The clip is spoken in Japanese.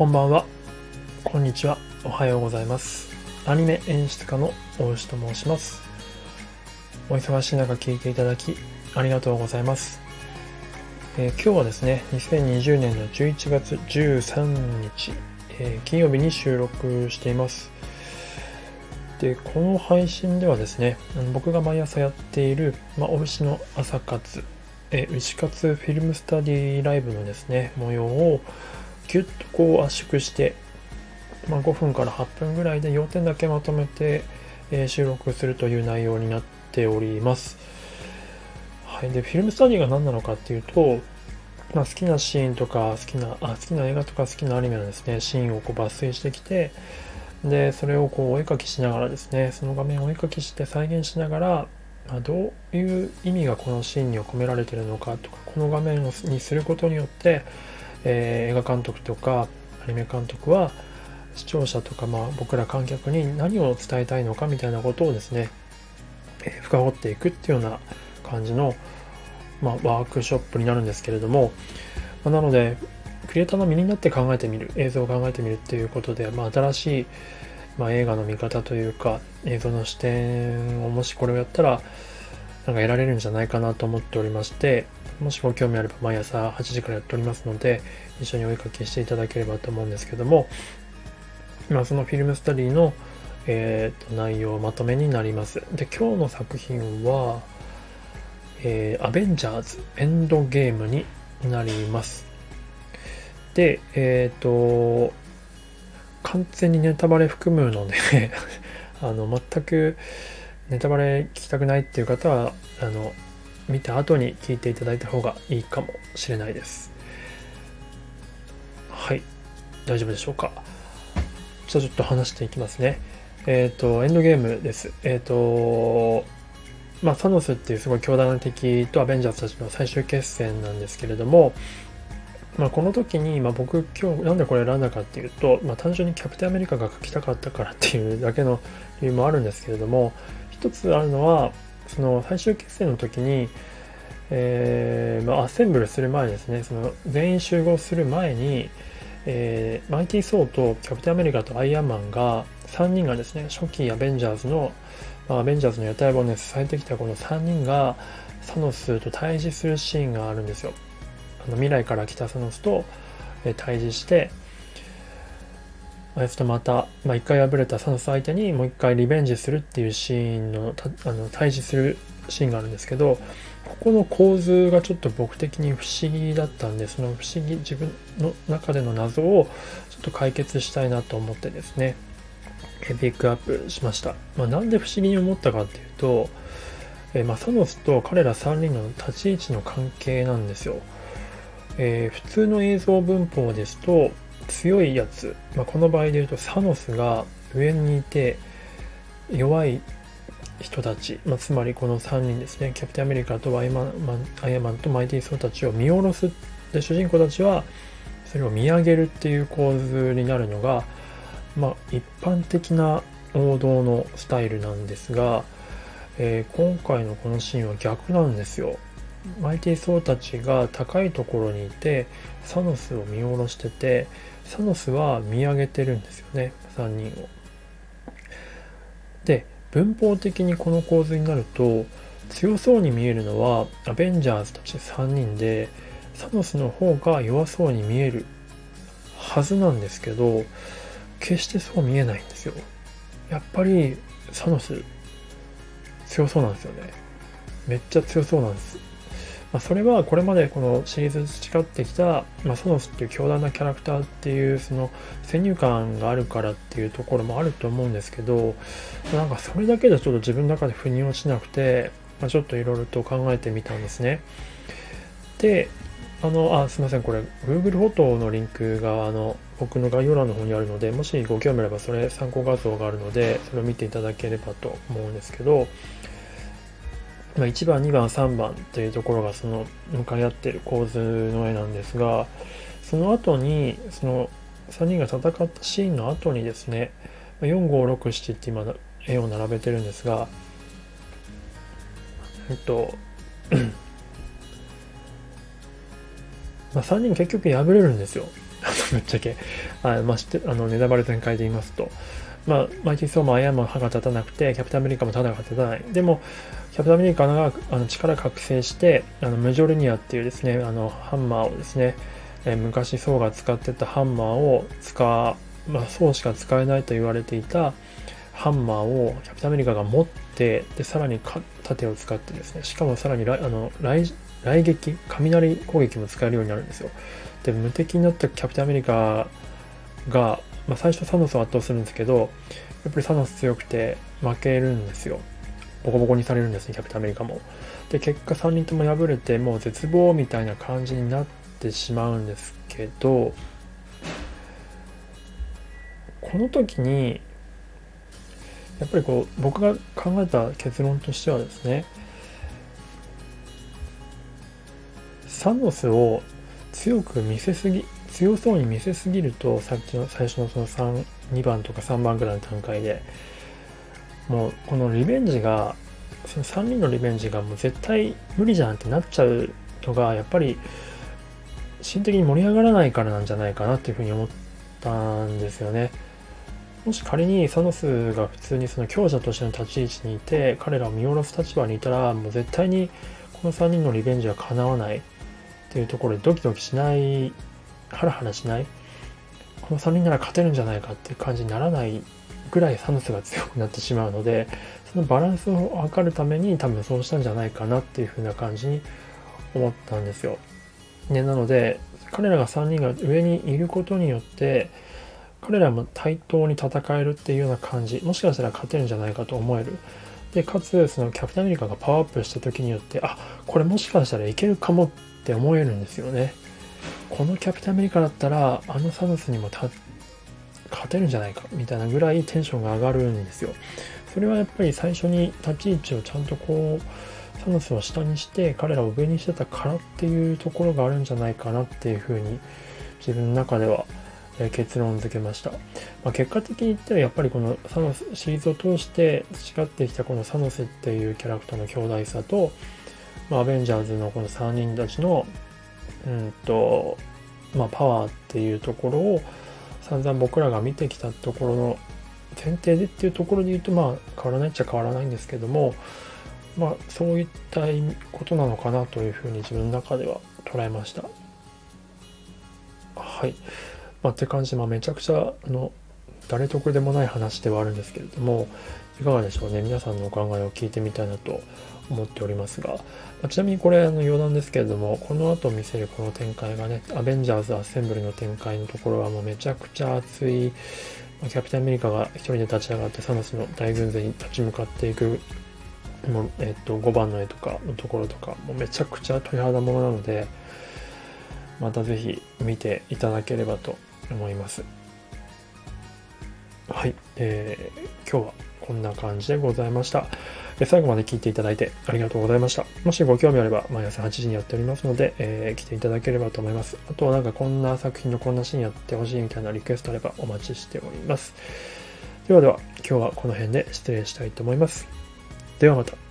こんばんは。こんにちは。おはようございます。アニメ演出家の大石と申します。お忙しい中聞いていただきありがとうございます。えー今日はですね、2020年の11月13日、えー金曜日に収録しています。で、この配信ではですね、僕が毎朝やっている、まあ、お牛の朝活、えー牛活フィルムスタディライブのですね、模様をギュッとこう圧縮して、まあ、5分から8分ぐらいで要点だけまとめて、えー収録するという内容になっております。はい、でフィルムスタディが何なのかっていうと、まあ、好きなシーンとか好きなあ好きな映画とか好きなアニメのですねシーンをこう抜粋してきてでそれをこうお絵描きしながらですねその画面をお絵描きして再現しながら、まあ、どういう意味がこのシーンには込められてるのかとかこの画面をにすることによって、えー映画監督とかアニメ監督は視聴者とか、まあ、僕ら観客に何を伝えたいのかみたいなことをですね、えー深掘っていくっていうような感じの、まあ、ワークショップになるんですけれども、まあなのでクリエイターの身になって考えてみる映像を考えてみるっていうことで、まあ、新しい、まあ、映画の見方というか映像の視点をもしこれをやったらなんか得られるんじゃないかなと思っておりましてもしご興味あれば毎朝8時からやっておりますので一緒にお絵かきしていただければと思うんですけども、ま、そのフィルムスタディの、えーと内容まとめになりますで今日の作品はえーアベンジャーズエンドゲームになります。で、えっ、と、完全にネタバレ含むので あの、全くネタバレ聞きたくないっていう方は、あの、見た後に聞いていただいた方がいいかもしれないです。はい、大丈夫でしょうか。じゃあちょっと話していきますね。えっ、と、エンドゲームです。えっ、と、まあ、サノスっていうすごい強大な敵とアベンジャーズたちの最終決戦なんですけれども、まあ、この時に、まあ、僕今日なんでこれ選んだかっていうと、まあ、単純にキャプテンアメリカが書きたかったからっていうだけの理由もあるんですけれども一つあるのはその最終決戦の時に、えーまあ、アッセンブルする前ですねその全員集合する前に、えーマイティー・ソーとキャプテンアメリカとアイアンマンが3人がですね初期アベンジャーズのまあアベンジャーズの屋台骨を支えてきたこの3人がサノスと対峙するシーンがあるんですよ。あの未来から来たサノスとえー対峙してあいつとまた、まあ、1回敗れたサノス相手にもう1回リベンジするっていうシーンのあの対峙するシーンがあるんですけどここの構図がちょっと僕的に不思議だったんでその不思議自分の中での謎をちょっと解決したいなと思ってですねピックアップしました、まあ、なんで不思議に思ったかっていうと、えーまあ、サノスと彼ら3人の立ち位置の関係なんですよ、えー普通の映像文法ですと強いやつ、まあ、この場合で言うとサノスが上にいて弱い人たち、まあ、つまりこの3人ですね。キャプテンアメリカとアイマンマンアイアンマンとマイティー・ソーたちを見下ろす。で主人公たちはそれを見上げるっていう構図になるのがまあ、一般的な王道のスタイルなんですが、えー今回のこのシーンは逆なんですよ。マイティー・ソーたちが高いところにいてサノスを見下ろしててサノスは見上げてるんですよね3人を。で文法的にこの構図になると強そうに見えるのはアベンジャーズたち3人でサノスの方が弱そうに見えるはずなんですけど決してそう見えないんですよ。やっぱりサノス強そうなんですよね。めっちゃ強そうなんです。まあ、それはこれまでこのシリーズ培ってきた、まあ、サノスっていう強大なキャラクターっていうその先入観があるからっていうところもあると思うんですけどなんかそれだけでちょっと自分の中で腑に落ちなくて、まあ、ちょっといろいろと考えてみたんですね。であの、あ、すみません、これ、Google フォトのリンクが、あの、僕の概要欄の方にあるので、もしご興味あれば、それ参考画像があるので、それを見ていただければと思うんですけど、1番、2番、3番というところが、その、向かい合ってる構図の絵なんですが、その後に、その、3人が戦ったシーンの後にですね、4、5、6、7って今、絵を並べてるんですが、えっと、まあ、3人結局敗れるんですよ。ぶっちゃけ。あまあ、知って、あの、ネタバレ全開で言いますと、まあ、マイティ・ソーもアイアンも歯が立たなくて、キャプテンアメリカもただが立たない。でも、キャプテンアメリカがあの力覚醒して、あのムジョルニアっていうですね、あのハンマーをですね、えー、昔ソーが使ってたハンマーを使う、まあ、ソーしか使えないと言われていたハンマーをキャプテンアメリカが持って、で、さらに盾を使ってですね、しかもさらにあの雷雷撃、雷攻撃も使えるようになるんですよ。で、無敵になったキャプテンアメリカが、まあ、最初サノスを圧倒するんですけど、やっぱりサノス強くて負けるんですよ。ボコボコにされるんですね、キャプテンアメリカも。で、結果3人とも敗れて、もう絶望みたいな感じになってしまうんですけど、この時に、やっぱりこう、僕が考えた結論としてはですね、サノスを強く見せすぎ、強そうに見せすぎると、さっきの最初のその3、2番とか3番ぐらいの段階で、もうこのリベンジがその3人のリベンジがもう絶対無理じゃんってなっちゃうのがやっぱり心的に盛り上がらないからなんじゃないかなっていうふうに思ったんですよね。もし仮にサノスが普通にその強者としての立ち位置にいて彼らを見下ろす立場にいたらもう絶対にこの3人のリベンジは叶わないっていうところでドキドキしないハラハラしないこの3人なら勝てるんじゃないかっていう感じにならないぐらいサノスが強くなってしまうのでそのバランスを測るために多分そうしたんじゃないかなっていう風な感じに思ったんですよ。ね、なので彼らが3人が上にいることによって彼らも対等に戦えるっていうような感じもしかしたら勝てるんじゃないかと思えるでかつそのキャプテンアメリカがパワーアップした時によってあこれもしかしたらいけるかもって思えるんですよねこのキャプテンアメリカだったらあのサノスにも勝てるんじゃないかみたいなぐらいテンションが上がるんですよ。それはやっぱり最初に立ち位置をちゃんとこうサノスを下にして彼らを上にしてたからっていうところがあるんじゃないかなっていうふうに自分の中では結論付けました。まあ、結果的に言ったらやっぱりこのサノスシリーズを通して培ってきたこのサノスっていうキャラクターの強大さと、アベンジャーズのこの3人たちのうんと、まあ、パワーっていうところを散々僕らが見てきたところの前提でっていうところで言うとまあ変わらないっちゃ変わらないんですけどもまあそういったことなのかなというふうに自分の中では捉えました。はい。まあって感じ。で、まあ、めちゃくちゃの誰得でもない話ではあるんですけれどもいかがでしょうね。皆さんのお考えを聞いてみたいなと思っておりますが、まちなみにこれあの余談ですけれどもこの後見せるこの展開がねアベンジャーズアッセンブルの展開のところはもうめちゃくちゃ熱いキャプテンアメリカが一人で立ち上がってサノスの大軍勢に立ち向かっていくもう、えっと、5番の絵とかのところとかもうめちゃくちゃ鳥肌ものなのでまたぜひ見ていただければと思います。はい、えー、今日はこんな感じでございました。最後まで聞いていただいてありがとうございました。もしご興味あれば、毎朝8時にやっておりますので、えー、来ていただければと思います。あとはなんかこんな作品のこんなシーンやってほしいみたいなリクエストあればお待ちしております。ではでは、今日はこの辺で失礼したいと思います。ではまた。